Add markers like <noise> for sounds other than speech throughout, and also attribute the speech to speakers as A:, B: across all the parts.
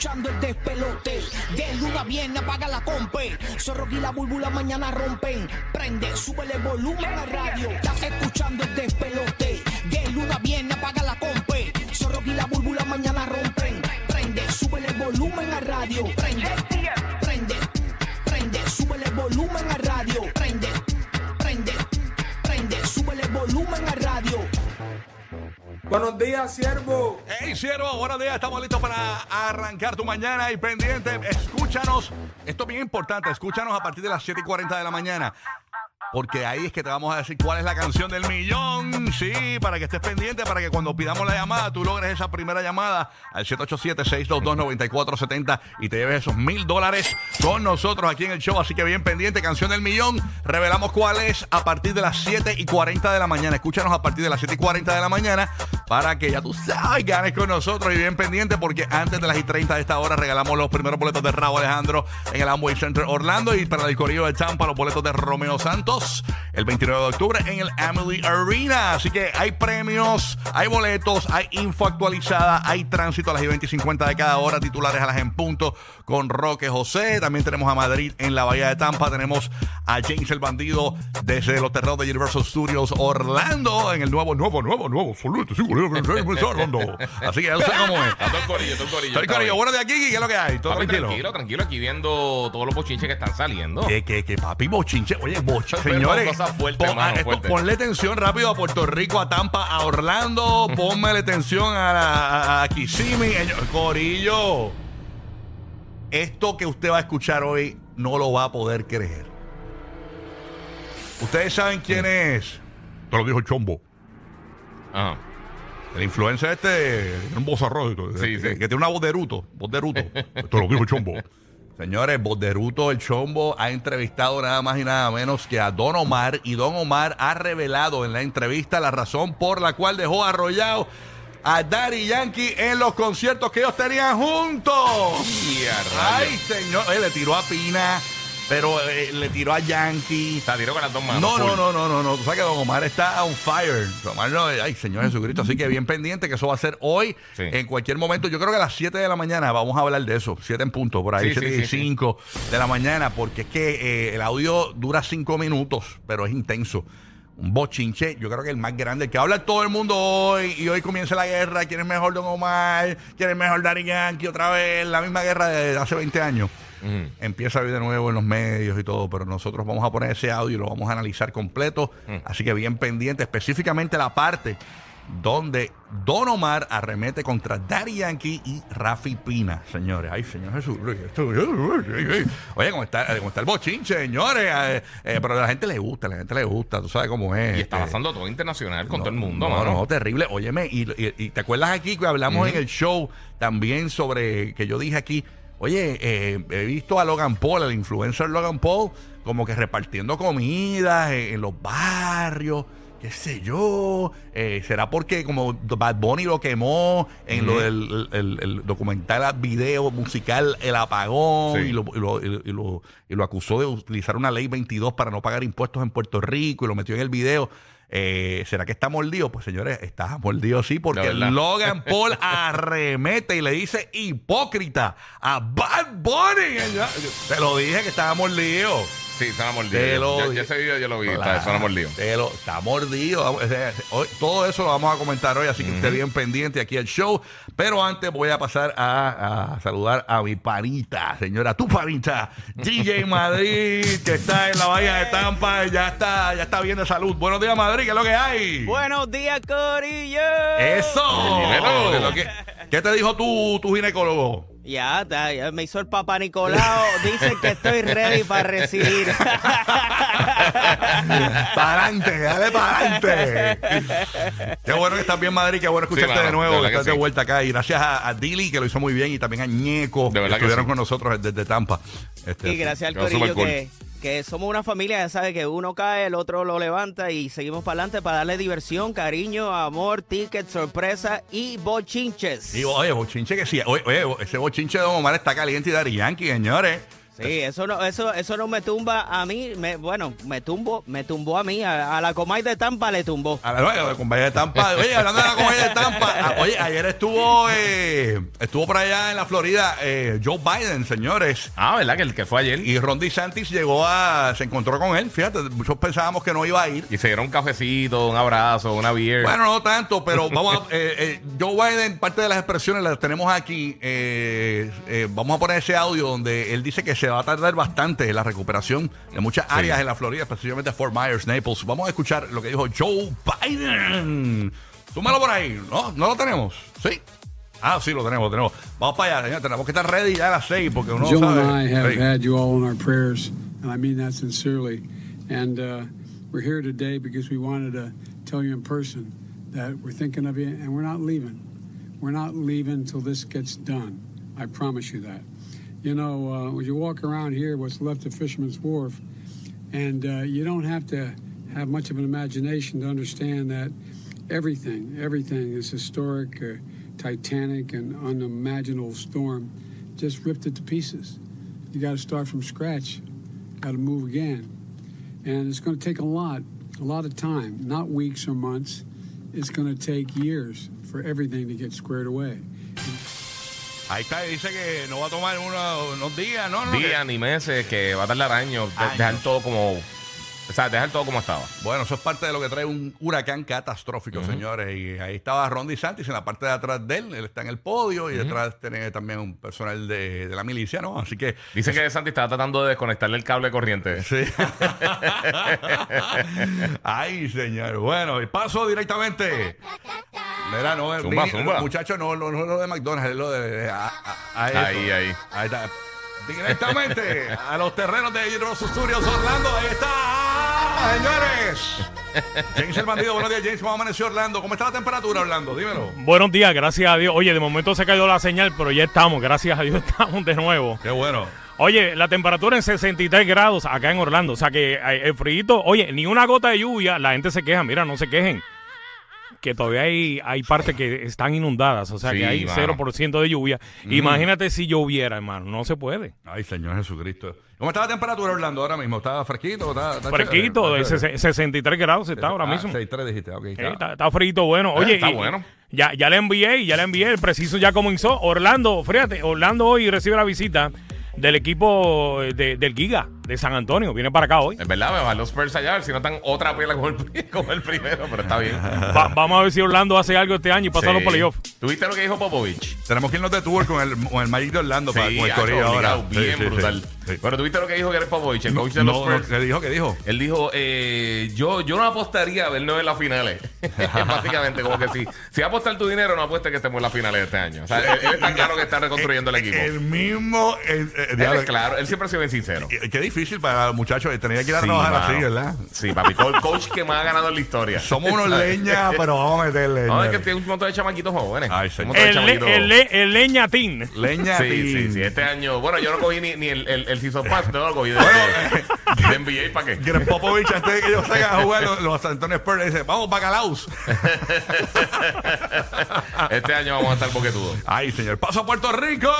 A: Escuchando el despelote. De luna viene, apaga la compe. Zorro la búlbula mañana rompen. Prende, sube el volumen a radio. Estás escuchando el despelote. De luna viene, apaga la compe. Zorro la búlbula mañana rompen. Prende, sube el volumen a radio. Prende, prende, prende, sube el volumen a radio. Prende, prende, prende, sube el volumen a radio.
B: Buenos días, siervo.
C: Hey, siervo, buenos días. Estamos listos para arrancar tu mañana y pendiente. Escúchanos. Esto es bien importante. Escúchanos a partir de las 7 y 40 de la mañana. Porque ahí es que te vamos a decir cuál es la canción del millón. Sí, para que estés pendiente, para que cuando pidamos la llamada, tú logres esa primera llamada al 787-622-9470 y te lleves esos mil dólares con nosotros aquí en el show. Así que bien pendiente, canción del millón. Revelamos cuál es a partir de las 7 y 40 de la mañana. Escúchanos a partir de las 7 y 40 de la mañana para que ya tú sabes, ganes con nosotros y bien pendiente porque antes de las y 30 de esta hora regalamos los primeros boletos de Raúl Alejandro en el Amway Center Orlando y para el Corillo de Champa los boletos de Romeo Santos el 29 de octubre en el Emily Arena. Así que hay premios, hay boletos, hay info actualizada, hay tránsito a las y 20 y 50 de cada hora, titulares a las en punto con Roque José. También tenemos a Madrid en la Bahía de Tampa. Tenemos a James el Bandido desde los terrenos de Universal Studios Orlando en el nuevo, nuevo, nuevo, nuevo. Absoluto, Orlando. Así que ya sé cómo es. <laughs>
D: El corillo, el corillo.
C: Estoy Corillo, bueno de aquí, ¿qué es lo que hay? Todo
D: Papi,
C: tranquilo.
D: tranquilo, tranquilo, aquí viendo todos los bochinches que están saliendo.
C: Que, que, que papi bochinche, oye, <laughs> boch,
D: Pero
C: señores,
D: cosas fuertes,
C: pon-
D: mano,
C: a- esto,
D: fuertes.
C: ponle atención rápido a Puerto Rico, a Tampa, a Orlando, ponme atención a, a, a Kissimmee, Corillo. Esto que usted va a escuchar hoy no lo va a poder creer. Ustedes saben quién es. Te lo dijo el chombo.
D: Ajá.
C: El influencer este, tiene un vozarrón,
D: Sí,
C: que,
D: sí.
C: que tiene una voz de ruto, voz de ruto. Esto lo dijo el chombo. <laughs> Señores, voz de ruto, el chombo ha entrevistado nada más y nada menos que a Don Omar y Don Omar ha revelado en la entrevista la razón por la cual dejó arrollado a Daddy Yankee en los conciertos que ellos tenían juntos. Ay, señor, eh, le tiró a Pina, pero eh, le tiró a Yankee.
D: Se tiró con las dos manos.
C: No, no,
D: full.
C: no, no, no, no. Tú sabes que Don Omar está on fire. Don Omar no, ay, Señor Jesucristo. Así que bien pendiente que eso va a ser hoy,
D: Sí.
C: en cualquier momento. Yo creo que a las 7 de la mañana vamos a hablar de eso. 7 en punto, por ahí,
D: Sí,
C: 7
D: sí,
C: y
D: sí, sí.
C: 5 de la mañana, porque es que eh, el audio dura 5 minutos, pero es intenso. Un bochinche, yo creo que el más grande, el que habla todo el mundo hoy, y hoy comienza la guerra, quién es mejor Don Omar, quién es mejor Daddy Yankee, otra vez, la misma guerra de hace 20 años Empieza a ir de nuevo en los medios y todo, pero nosotros vamos a poner ese audio y lo vamos a analizar completo. Así que bien pendiente, específicamente la parte donde Don Omar arremete contra Daddy Yankee y Rafi Pina, señores. Ay, señor Jesús. Oye, ¿cómo está, cómo está el bochinche, señores? Eh, eh, pero a la gente le gusta, a la gente le gusta, tú sabes cómo es.
D: Y está
C: Eh,
D: pasando todo internacional con
C: no,
D: todo el mundo,
C: No,
D: mano.
C: no, terrible. Óyeme, y, y- y te acuerdas aquí que hablamos en el show también sobre que yo dije aquí, oye, eh, he visto a Logan Paul, el influencer Logan Paul, como que repartiendo comidas en, en los barrios. qué sé yo, eh, será porque como Bad Bunny lo quemó en lo del el, el documental video musical El Apagón
D: Sí.
C: y, lo, y, lo, y, lo, y lo acusó de utilizar una ley 22 para no pagar impuestos en Puerto Rico y lo metió en el video. Eh, ¿Será que está mordido? Pues señores, está mordido sí, porque. Logan <laughs> Paul arremete y le dice hipócrita a Bad Bunny. Te lo dije que estaba mordido.
D: Sí, suena mordido. Yo ese video yo lo vi,
C: Claro,
D: está, mordido.
C: te lo- está mordido. Todo eso lo vamos a comentar hoy, así que esté bien pendiente aquí al show. Pero antes voy a pasar a, a saludar a mi panita, señora, tu panita, DJ Madrid, que está en la bahía de Tampa, ya está, ya está bien de salud. Buenos días, Madrid, ¿qué es lo que hay?
E: Buenos días, Corillo.
C: Eso.
D: Dímelo.
C: ¿Qué, es lo que- qué te dijo tu, tu ginecólogo?
E: Ya, ya, ya me hizo el papá Nicolau. Dicen que estoy ready para recibir. <laughs>
C: para adelante, dale para adelante. Qué bueno que estás bien, Madrid. Qué bueno escucharte
D: mano,
C: de nuevo,
D: de
C: que estás de vuelta acá. Y gracias a, a Dili, que lo hizo muy bien, y también a Ñeco,
D: De
C: que estuvieron
D: sí.
C: con nosotros desde Tampa. Este,
E: Y gracias al corillo que, que somos una familia, ya sabe que uno cae, el otro lo levanta y seguimos para adelante para darle diversión, cariño, amor, tickets, sorpresa y bochinches.
C: Y oye, bochinche que sí. Oye, oye, ese bochinche de Don Omar está caliente y Dari Yankee, señores.
E: Sí, eso no, eso, eso no me tumba a mí, me, bueno, me tumbo, me tumbó a mí, a, a la Comay de Tampa le tumbó.
C: A la compañía de Tampa. Oye, hablando de la compañía de Tampa. ah, Oye, ayer estuvo eh, estuvo por allá en la Florida eh, Joe Biden, señores.
D: Ah, ¿verdad? Que el que fue ayer. Y,
C: Y Ron DeSantis llegó a... Se encontró con él. Fíjate, muchos pensábamos que no iba a ir.
D: se dieron un cafecito, un abrazo, una beer.
C: Bueno, no tanto, pero vamos a... eh, eh, Joe Biden, parte de las expresiones las tenemos aquí. Eh, eh, vamos a poner ese audio donde él dice que se va a tardar bastante en la recuperación de muchas áreas en la Florida, especialmente Fort Myers, Naples. Vamos a escuchar lo que dijo Joe Biden. Súmalo por ahí. ¿No? ¿No lo tenemos? ¿Sí? Ah, sí, lo tenemos, lo tenemos. Vamos para allá, señor. Tenemos que estar ready ya a las seis porque uno
F: Joe
C: sabe.
F: and I have
C: Sí.
F: had you all in our prayers, and I mean that sincerely. And uh, we're here today because we wanted to tell you in person that we're thinking of you, and we're not leaving. We're not leaving until this gets done. I promise you that. You know, uh, when you walk around here, what's left of Fisherman's Wharf, and uh, you don't have to have much of an imagination to understand that everything, everything is historic, uh, titanic, and unimaginable storm just ripped it to pieces. You got to start from scratch, got to move again. And it's going to take a lot, a lot of time, not weeks or months. It's going to take years for everything to get squared away.
C: Ahí está, dice que no va a tomar uno- unos días, ¿no? no,
D: Días
C: que-
D: ni meses, que va a tardar años. de-
C: Años.
D: Dejar todo como. O sea, dejar todo como estaba.
C: Bueno, eso es parte de lo que trae un huracán catastrófico, señores. Y ahí estaba Ron DeSantis en la parte de atrás de él. Él está en el podio y detrás tiene también un personal de, de la milicia, ¿no? Así que.
D: Dicen que Santi estaba tratando de desconectarle el cable de corriente.
C: Sí. <laughs> Ay, señor. Bueno, y paso directamente. Mira, no, el
D: Zumba,
C: muchacho, no, no, no es lo de McDonald's, es lo de. a- a- a esto.
D: Ahí, ahí.
C: Ahí está. Directamente a los terrenos de Universal Studios Orlando. Ahí está, señores. James el bandido, buenos días, James. ¿Cómo amaneció Orlando? ¿Cómo está la temperatura, Orlando? Dímelo.
G: Buenos días, gracias a Dios. Oye, de momento se cayó la señal, pero ya estamos, gracias a Dios <laughs> estamos de nuevo.
C: Qué bueno.
G: Oye, la temperatura en 63 grados acá en Orlando, o sea que eh, el frío, oye, ni una gota de lluvia, la gente se queja, mira, no se quejen. Que todavía hay, hay partes que están inundadas, o sea
D: Sí,
G: que hay
D: mano.
G: 0% de lluvia. Imagínate si lloviera, hermano, no se puede.
C: Ay, Señor Jesucristo. ¿Cómo está la temperatura, Orlando, ahora mismo? ¿Está fresquito? ¿Está, está
G: Fresquito, de ses- 63 grados está ahora
C: Ah,
G: mismo.
C: 6-3 dijiste, ok. Está.
G: está, está frito, bueno. Oye,
D: está
G: y-
D: bueno.
G: Ya, ya le envié, ya le envié, el preciso ya comenzó. Orlando, fíjate, Orlando hoy recibe la visita del equipo de- del Giga de San Antonio. Viene para acá hoy.
D: Es verdad, me van los Spurs allá, a ver si no están otra pela como el, <laughs> como el primero, pero está bien. <laughs>
G: Va- vamos a ver si Orlando hace algo este año y pasa los
D: Sí.
G: playoffs.
D: ¿Tuviste lo que dijo Popovich?
C: Tenemos que irnos de tour con el, con el Magic de Orlando para, con el corillo ahora.
D: bien
C: Sí, sí,
D: brutal.
C: sí, sí.
D: Pero ¿tuviste lo que dijo Gary Popovich, el coach de los
C: No, no,
D: Spurs?
C: ¿Qué dijo? ¿Qué dijo?
D: Él dijo, eh, yo, yo no apostaría a vernos en las finales. <laughs> Básicamente, como que si, si vas a apostar tu dinero, no apuestes que estemos en las finales de este año. O sea, él, él está claro que está reconstruyendo el equipo.
C: El mismo. eh, eh,
D: Él
C: diablo,
D: es claro, él siempre ha sido bien sincero.
C: Qué qué difícil para los muchachos tener que ir a
D: Sí,
C: trabajar
D: mano.
C: así, ¿verdad?
D: Sí, papi, co- el coach que más ha ganado en la historia.
C: Somos unos leñas, pero vamos a meterle.
D: No, es que tiene un montón de chamaquitos jóvenes.
C: Ay,
D: un
C: señor.
D: montón de
G: El, le-
D: chamaquitos-
G: el, le- el leñatín.
C: Leña,
D: Sí, sí, sí. Este año, bueno, yo no cogí ni, ni el, el, el Season Pass, no lo cogí de, de NBA para qué.
C: Greg Popovich, antes de que ellos salgan a jugar los, los San Antonio Spurs, le dice: Vamos, bacalaos.
D: Este año vamos a estar boquetudos.
C: Ay, señor. Paso a Puerto Rico.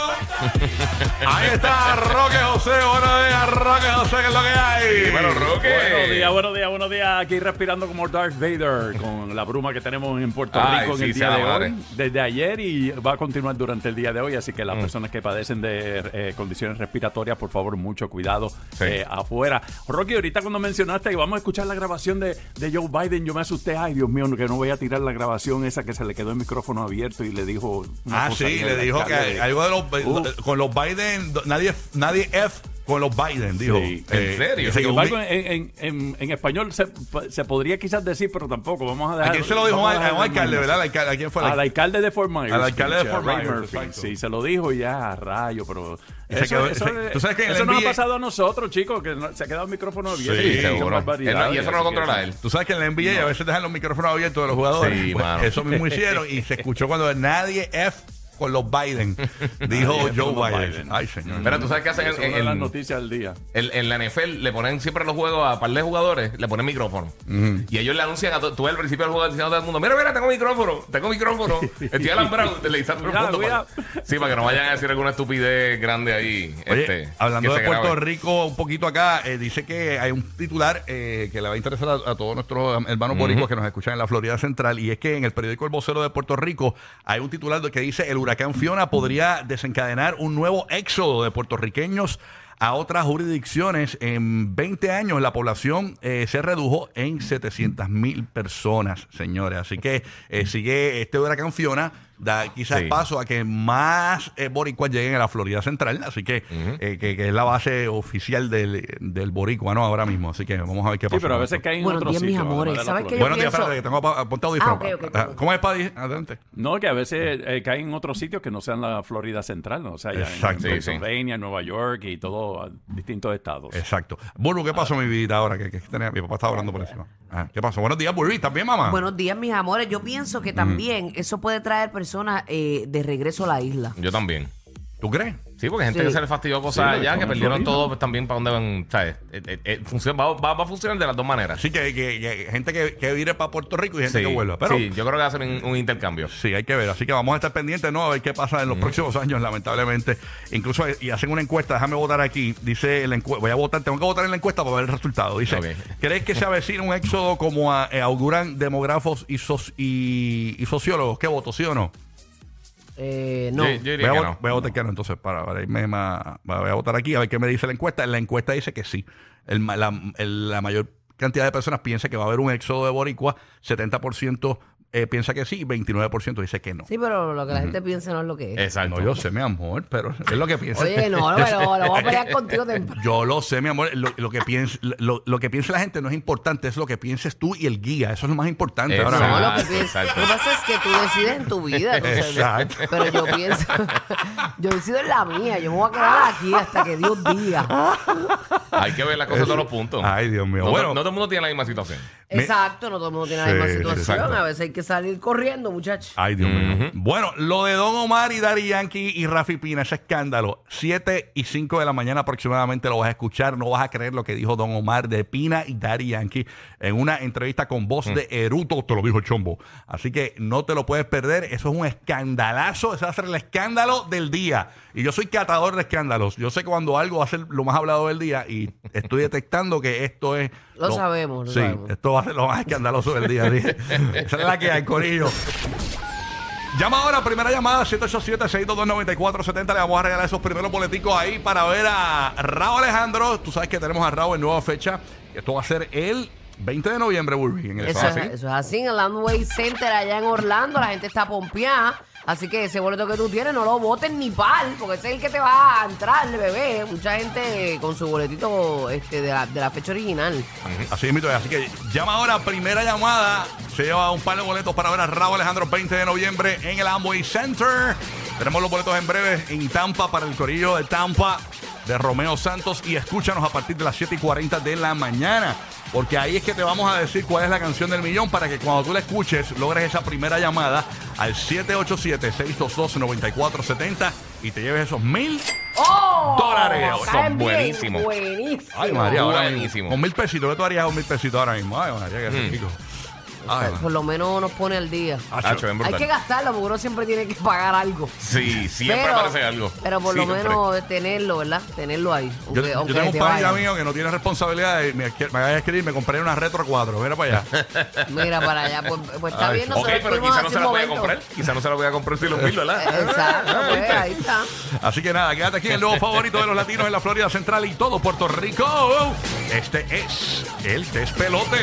C: Ahí está Roque José. Buenos días, Roque José, que es lo que hay.
D: Dímelo, Roque.
H: Buenos días, buenos días, buenos días. Aquí respirando como Darth Vader con la bruma que tenemos en Puerto
D: Ay,
H: Rico en
D: sí,
H: el día de
D: madre.
H: hoy, desde ayer y va a continuar durante el día de hoy. Así que
D: Mm.
H: las personas que padecen de eh, condiciones respiratorias, por favor, mucho cuidado
D: Sí.
H: eh, afuera. Rocky, ahorita cuando mencionaste que vamos a escuchar la grabación de, de Joe Biden, yo me asusté. Ay, Dios mío, que no voy a tirar la grabación esa que se le quedó el micrófono abierto y le dijo. una
C: Ah, sí, le dijo que algo de los. Con los Biden, nadie, nadie F con los Biden, dijo.
H: Sí.
D: ¿En serio?
H: Sin embargo, en, en- en- en español se, se podría quizás decir, pero tampoco. Vamos a dejar.
C: ¿A quién se lo dijo? A,
H: dejar
C: a un alcalde, ¿verdad? Al alcalde, ¿A quién fue?
H: Al alcalde de Fort Myers.
C: Al alcalde de Fort
H: Ray
C: Myers,
H: Murphy. Sí, se lo dijo y ya, a rayo, pero.
C: Y
H: Eso,
C: quedó-
H: eso,
C: se- tú sabes que en el
H: eso nos ha
C: NBA
H: pasado a nosotros, chicos, que no- se ha quedado el micrófono abierto.
C: Sí,
H: y
D: seguro. Él no- y eso no lo controla
H: eso-
D: él.
C: Tú sabes que en la NBA a veces dejan los micrófonos abiertos de los jugadores.
D: Sí,
C: Pues,
D: mano.
C: eso mismo hicieron y se escuchó cuando nadie F con los Biden, <laughs> dijo
H: Nadie
C: Joe
H: con los
C: Biden.
H: Biden.
C: Ay, señor.
D: Pero tú sabes qué hacen en, en-
H: las noticias del día.
D: en- en la NFL, le ponen siempre los juegos a par de jugadores, le ponen micrófono. Y ellos le anuncian a to- tú ves al principio del juego diciendo a todo el mundo, mira, mira, tengo micrófono, tengo micrófono. <laughs> Estoy alambrado, le dice a todo el
H: Cuidado,
D: mundo para- Sí, para que no vayan a decir alguna estupidez grande ahí.
C: Oye,
D: este,
C: hablando
D: que
C: de
D: se
C: Puerto
D: grabe.
C: Rico un poquito acá, eh, dice que hay un titular eh, que le va a interesar a, a todos nuestros hermanos boricuas que nos escuchan en la Florida Central y es que en el periódico El Vocero de Puerto Rico hay un titular que dice el huracán Fiona podría desencadenar un nuevo éxodo de puertorriqueños a otras jurisdicciones. En 20 años la población eh, se redujo en 700 mil personas, señores. Así que eh, sigue este huracán Fiona, da quizás
D: Sí.
C: paso a que más eh, boricuas lleguen a la Florida Central. Así que, eh, que, que es la base oficial del, del boricua, ¿no? Ahora mismo. Así que vamos a ver qué
H: Sí,
C: pasa.
H: pero a veces caen en
I: Buenos
H: otros
I: días, mis
H: sitios.
I: amores.
H: además de la
I: ¿Sabes
H: Florida.
I: qué yo
C: Buenos días,
I: pienso-
C: espérate, que tengo ap- apuntado.
I: Ah, ok, ok,
C: Ah,
I: ok.
C: ¿Cómo es, Paddy? Adelante.
H: No, que a veces eh, caen en otros sitios que no sean la Florida Central, ¿no? o sea, ya
C: Exacto.
H: en
D: Sí, sí.
H: Pennsylvania, Nueva York y todo, a distintos estados.
C: Exacto. Burbu, ¿qué pasó, mi vida, ahora? Que, que tenía- mi papá estaba hablando por encima. Ah, ¿Qué pasó? Buenos días, Burbu. ¿Estás bien, mamá?
I: Buenos días, mis amores. Yo pienso que también eso puede traer eh, de regreso a la isla.
D: Yo también.
C: ¿Tú crees?
D: Sí, porque gente
I: Sí.
D: que se le fastidió cosas
H: Sí,
D: allá, que perdieron todo, pues también para dónde van, ¿sabes? Eh, eh, eh, funciona- va, va- va a funcionar de las dos maneras.
C: Así que, que- que gente que, que vire para Puerto Rico y gente
D: Sí,
C: que vuelva. Pero
D: sí, yo creo que va a ser un, un intercambio.
C: Sí, hay que ver. Así que vamos a estar pendientes, ¿no? A ver qué pasa en los próximos años, lamentablemente. Incluso, eh, y hacen una encuesta, déjame votar aquí. Dice, la encue- voy a votar, tengo que votar en la encuesta para ver el resultado. Dice,
D: Ok.
C: ¿crees que se avecina un éxodo como a- eh, auguran demógrafos y, y sociólogos? ¿Qué voto, sí o no?
I: Eh, no.
D: Yo, yo
C: Voy a,
D: que
C: vot-
D: no.
C: voy a votar que no, entonces, para, para irme más, voy a votar aquí a ver qué me dice la encuesta. La encuesta dice que sí. El la, el- la mayor cantidad de personas piensa que va a haber un éxodo de boricua, 70% eh, piensa que sí, 29% dice que no.
I: Sí, pero lo que la gente piensa no es lo que es.
D: Exacto.
C: No, yo sé, mi amor, pero es lo que piensa.
I: Oye, no, <laughs> pero lo voy a pelear contigo temprano.
C: Yo lo sé, mi amor. Lo, lo que piensa, lo, lo que piensa la gente no es importante, es lo que pienses tú y el guía. Eso es lo más importante.
D: Exacto.
C: Ahora
I: No,
C: mismo.
I: lo que, pienso,
D: exacto.
I: lo que pasa es que tú decides en tu vida. entonces,
C: Exacto.
I: Pero yo pienso, <laughs> yo decido en la mía. Yo me voy a quedar aquí hasta que Dios diga.
D: Hay que ver las cosas de todos los puntos.
C: Ay, Dios mío.
D: No,
C: bueno,
D: no todo el mundo tiene la misma situación.
I: Exacto, no todo el mundo tiene la misma
C: sí,
I: situación.
C: exacto.
I: A veces hay que salir corriendo, muchachos.
C: Ay, Dios mío. Bueno, lo de Don Omar y Dari Yankee y Rafi Pina, ese escándalo, 7 y 5 de la mañana aproximadamente lo vas a escuchar. No vas a creer lo que dijo Don Omar de Pina y Dari Yankee en una entrevista con voz de Eruto, te lo dijo Chombo. Así que no te lo puedes perder. Eso es un escandalazo. Ese va a ser el escándalo del día. Y yo soy catador de escándalos. Yo sé que cuando algo va a ser lo más hablado del día y estoy detectando que esto es.
I: Lo sabemos, lo
C: sí,
I: sabemos.
C: esto va a ser lo más escandaloso del día. dije. <laughs> Esa es la que hay, Corillo. Llama ahora, primera llamada, 787-622-9470. Le vamos a regalar esos primeros boleticos ahí para ver a Raúl Alejandro. Tú sabes que tenemos a Raúl en nueva fecha. Esto va a ser el 20 de noviembre, Burby,
I: Eso eso es así en el Landway Center allá en Orlando. La gente está pompeada. Así que ese boleto que tú tienes no lo voten ni pal, porque ese es el que te va a entrar, bebé. Mucha gente con su boletito este, de, la, de la fecha original.
C: Así es. Así que llama ahora, primera llamada. Se lleva un par de boletos para ver a Raúl Alejandro 20 de noviembre en el Amway Center. Tenemos los boletos en breve en Tampa para el Corillo de Tampa de Romeo Santos. Y escúchanos a partir de las 7 y 40 de la mañana. Porque ahí es que te vamos a decir cuál es la canción del millón para que cuando tú la escuches logres esa primera llamada al 787-622-9470 y te lleves esos mil
I: ¡Oh!
C: Dólares.
D: Son buenísimos.
I: Buenísimo.
C: Ay, María, ahora.
D: Buenísimo.
C: Con mil pesitos. ¿Qué tú harías con mil pesitos ahora mismo? Ay, María, qué rico. Ay,
I: Por lo menos nos pone al día.
C: Acho.
D: Bien
I: Hay
D: brutal.
I: que gastarlo porque uno siempre tiene que pagar algo.
D: Sí, siempre
I: pero,
D: aparece algo.
I: Pero por lo
D: Siempre.
I: menos tenerlo, ¿verdad? Tenerlo ahí.
C: Yo,
I: Aunque,
C: yo
I: aunque
C: tengo un
I: te
C: panita
I: vaya.
C: mío que no tiene responsabilidad y me, me acaba de escribir, me compré una Retro 4. Mira para allá. <laughs>
I: Mira para allá. Pues, pues está
C: Ay,
I: bien,
D: Ok,
I: nosotros
D: pero
I: fuimos
D: quizá no
I: hace
D: se
I: un
D: la voy a
I: momento.
D: comprar. Quizá no se la voy a comprar si los <laughs> mil, ¿verdad?
I: Exacto, pues, <laughs> ahí está.
C: Así que nada, quédate aquí en el nuevo favorito de los latinos en la Florida Central y todo Puerto Rico. Este es el despelote.